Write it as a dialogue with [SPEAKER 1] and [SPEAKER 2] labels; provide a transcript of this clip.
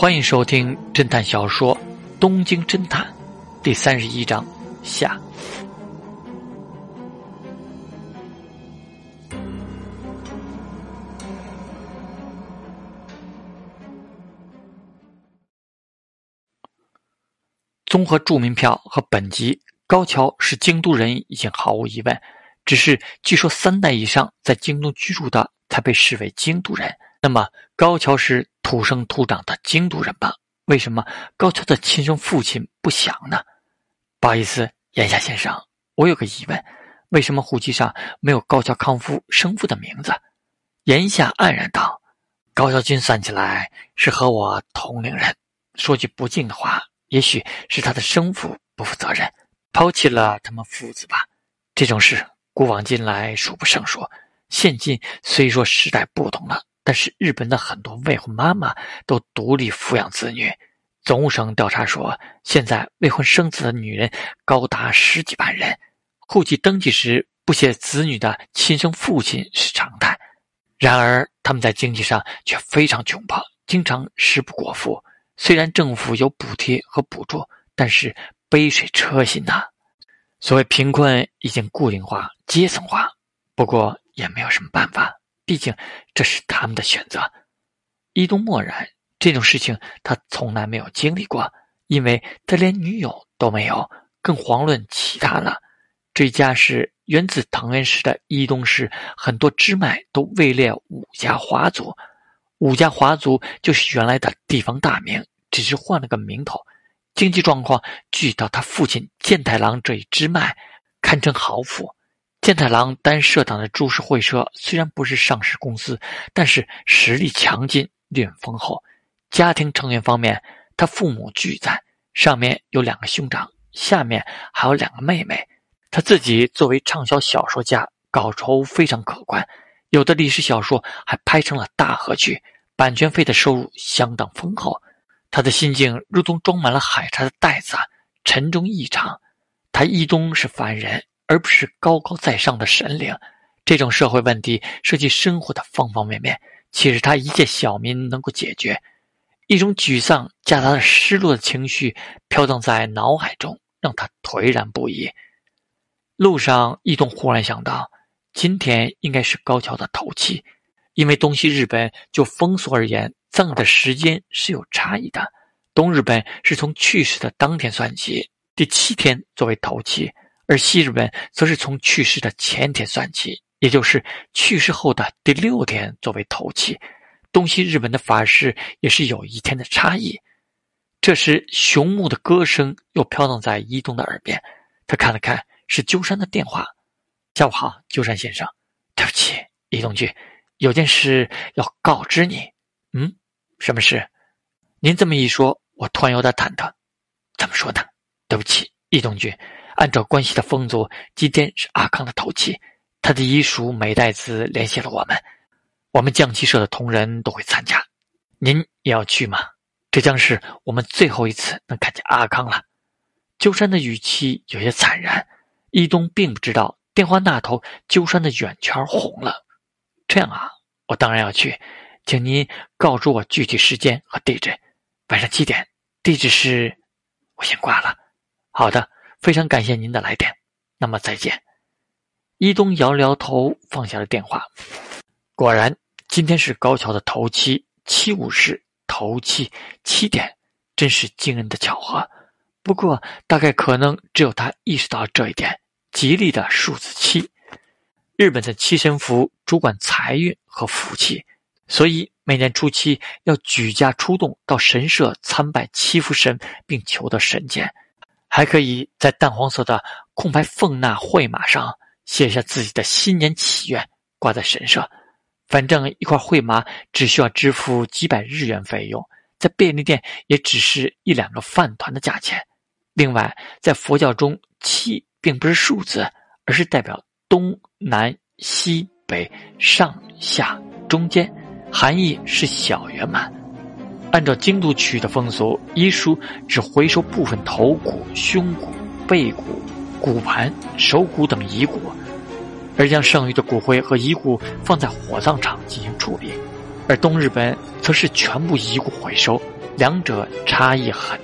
[SPEAKER 1] 欢迎收听侦探小说《东京侦探》第三十一章下。综合著名票和本集，高桥是京都人已经毫无疑问。只是据说三代以上在京都居住的才被视为京都人。那么高桥是土生土长的京都人吧？为什么高桥的亲生父亲不详呢？不好意思，岩下先生，我有个疑问：为什么户籍上没有高桥康夫生父的名字？岩下黯然道：“高桥君算起来是和我同龄人，说句不敬的话。”也许是他的生父不负责任，抛弃了他们父子吧。这种事古往今来数不胜数。现今虽说时代不同了，但是日本的很多未婚妈妈都独立抚养子女。总务省调查说，现在未婚生子的女人高达十几万人。户籍登记时不写子女的亲生父亲是常态。然而他们在经济上却非常窘迫，经常食不果腹。虽然政府有补贴和补助，但是杯水车薪呐。所谓贫困已经固定化、阶层化，不过也没有什么办法，毕竟这是他们的选择。伊东默然，这种事情他从来没有经历过，因为他连女友都没有，更遑论其他了。这家是源自藤原氏的伊东氏，很多支脉都位列五家华族。五家华族就是原来的地方大名。只是换了个名头，经济状况据到他父亲健太郎这一支脉，堪称豪富。健太郎单社长的株式会社虽然不是上市公司，但是实力强劲，利润丰厚。家庭成员方面，他父母俱在，上面有两个兄长，下面还有两个妹妹。他自己作为畅销小说家，稿酬非常可观，有的历史小说还拍成了大河剧，版权费的收入相当丰厚。他的心境如同装满了海茶的袋子，沉重异常。他一东是凡人，而不是高高在上的神灵。这种社会问题涉及生活的方方面面，岂是他一介小民能够解决？一种沮丧夹杂着失落的情绪飘荡在脑海中，让他颓然不已。路上，一东忽然想到，今天应该是高桥的头七，因为东西日本就风俗而言。葬的时间是有差异的，东日本是从去世的当天算起，第七天作为头七；而西日本则是从去世的前天算起，也就是去世后的第六天作为头七。东西日本的法事也是有一天的差异。这时，雄木的歌声又飘荡在伊东的耳边，他看了看，是鸠山的电话。下午好，鸠山先生，对不起，伊东君，有件事要告知你。嗯。什么事？您这么一说，我突然有点忐忑。怎么说呢？对不起，伊东君，按照关系的风俗，今天是阿康的头七，他的遗属美代子联系了我们，我们将棋社的同仁都会参加。您也要去吗？这将是我们最后一次能看见阿康了。鸠山的语气有些惨然。伊东并不知道电话那头鸠山的圆圈红了。这样啊，我当然要去。请您告诉我具体时间和地址。晚上七点，地址是……我先挂了。好的，非常感谢您的来电。那么再见。伊东摇了摇头，放下了电话。果然，今天是高桥的头七，七五式头七七点，真是惊人的巧合。不过，大概可能只有他意识到这一点。吉利的数字七，日本的七神符主管财运和福气。所以每年初七要举家出动到神社参拜七福神，并求得神剑，还可以在淡黄色的空白凤纳绘马上写下自己的新年祈愿，挂在神社。反正一块绘马只需要支付几百日元费用，在便利店也只是一两个饭团的价钱。另外，在佛教中，七并不是数字，而是代表东南西北上下中间。含义是小圆满。按照京都区域的风俗，医书只回收部分头骨、胸骨、背骨、骨盘、手骨等遗骨，而将剩余的骨灰和遗骨放在火葬场进行处理。而东日本则是全部遗骨回收，两者差异很